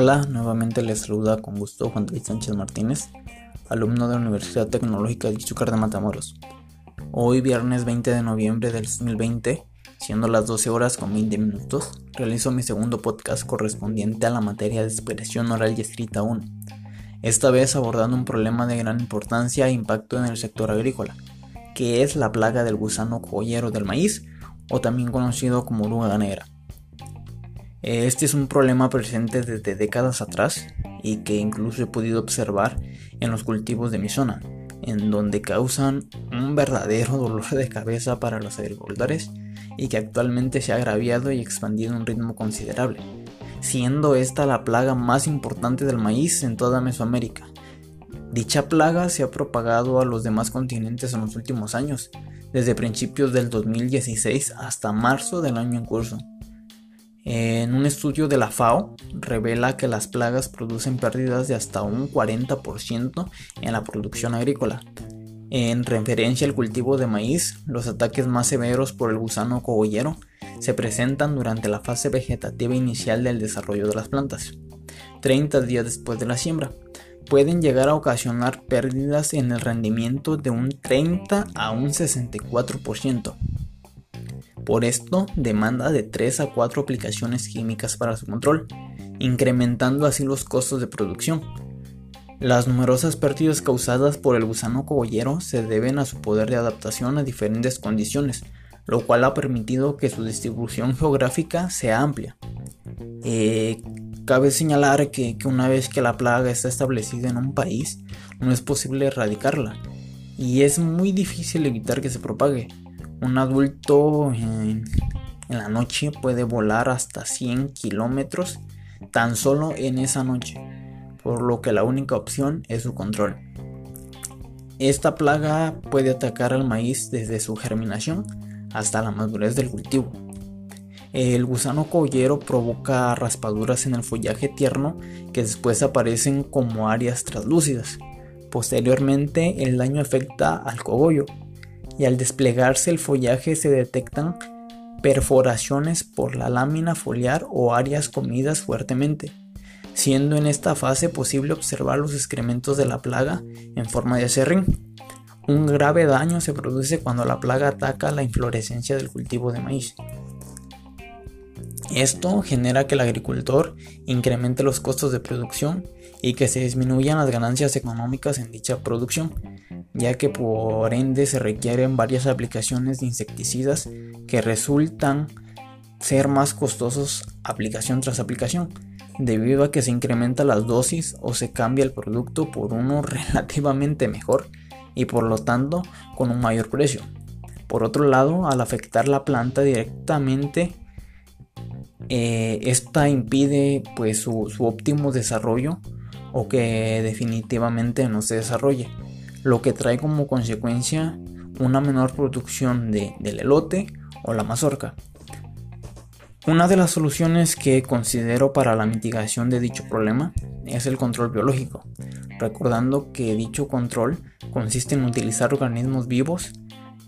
Hola, nuevamente les saluda con gusto Juan David Sánchez Martínez, alumno de la Universidad Tecnológica de Izúcar de Matamoros. Hoy, viernes 20 de noviembre del 2020, siendo las 12 horas con 20 minutos, realizo mi segundo podcast correspondiente a la materia de expresión oral y escrita 1. Esta vez abordando un problema de gran importancia e impacto en el sector agrícola, que es la plaga del gusano cogollero del maíz, o también conocido como oruga negra. Este es un problema presente desde décadas atrás y que incluso he podido observar en los cultivos de mi zona, en donde causan un verdadero dolor de cabeza para los agricultores y que actualmente se ha agraviado y expandido a un ritmo considerable, siendo esta la plaga más importante del maíz en toda Mesoamérica. Dicha plaga se ha propagado a los demás continentes en los últimos años, desde principios del 2016 hasta marzo del año en curso. En un estudio de la FAO revela que las plagas producen pérdidas de hasta un 40% en la producción agrícola. En referencia al cultivo de maíz, los ataques más severos por el gusano cogollero se presentan durante la fase vegetativa inicial del desarrollo de las plantas, 30 días después de la siembra. Pueden llegar a ocasionar pérdidas en el rendimiento de un 30 a un 64%. Por esto, demanda de 3 a 4 aplicaciones químicas para su control, incrementando así los costos de producción. Las numerosas pérdidas causadas por el gusano cogollero se deben a su poder de adaptación a diferentes condiciones, lo cual ha permitido que su distribución geográfica sea amplia. Eh, cabe señalar que, que, una vez que la plaga está establecida en un país, no es posible erradicarla, y es muy difícil evitar que se propague, un adulto en, la noche puede volar hasta 100 kilómetros tan solo en esa noche, por lo que la única opción es su control. Esta plaga puede atacar al maíz desde su germinación hasta la madurez del cultivo. El gusano collero provoca raspaduras en el follaje tierno que después aparecen como áreas translúcidas. Posteriormente el daño afecta al cogollo, y al desplegarse el follaje se detectan perforaciones por la lámina foliar o áreas comidas fuertemente, siendo en esta fase posible observar los excrementos de la plaga en forma de acerrín. Un grave daño se produce cuando la plaga ataca la inflorescencia del cultivo de maíz. Esto genera que el agricultor incremente los costos de producción y que se disminuyan las ganancias económicas en dicha producción, ya que por ende se requieren varias aplicaciones de insecticidas que resultan ser más costosos aplicación tras aplicación, debido a que se incrementa las dosis o se cambia el producto por uno relativamente mejor y por lo tanto con un mayor precio. Por otro lado, al afectar la planta directamente, eh, esta impide pues su, óptimo desarrollo o que definitivamente no se desarrolle, lo que trae como consecuencia una menor producción de, del elote o la mazorca. Una de las soluciones que considero para la mitigación de dicho problema es el control biológico, recordando que dicho control consiste en utilizar organismos vivos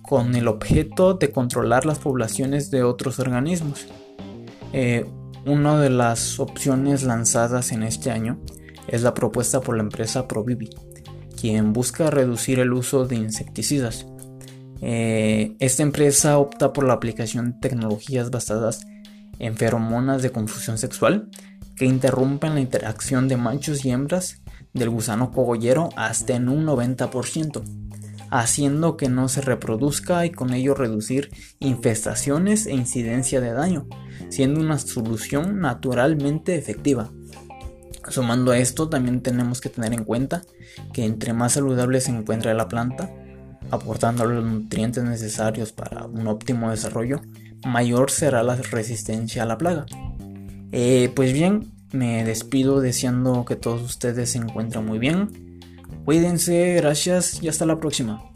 con el objeto de controlar las poblaciones de otros organismos. Eh, una de las opciones lanzadas en este año es la propuesta por la empresa Provivi, quien busca reducir el uso de insecticidas. Eh, esta empresa opta por la aplicación de tecnologías basadas en feromonas de confusión sexual que interrumpen la interacción de machos y hembras del gusano cogollero hasta en un 90%, haciendo que no se reproduzca y con ello reducir infestaciones e incidencia de daño, siendo una solución naturalmente efectiva. Sumando a esto, también tenemos que tener en cuenta que entre más saludable se encuentra la planta, aportando los nutrientes necesarios para un óptimo desarrollo, mayor será la resistencia a la plaga. Eh, pues bien, me despido deseando que todos ustedes se encuentren muy bien. Cuídense, gracias y hasta la próxima.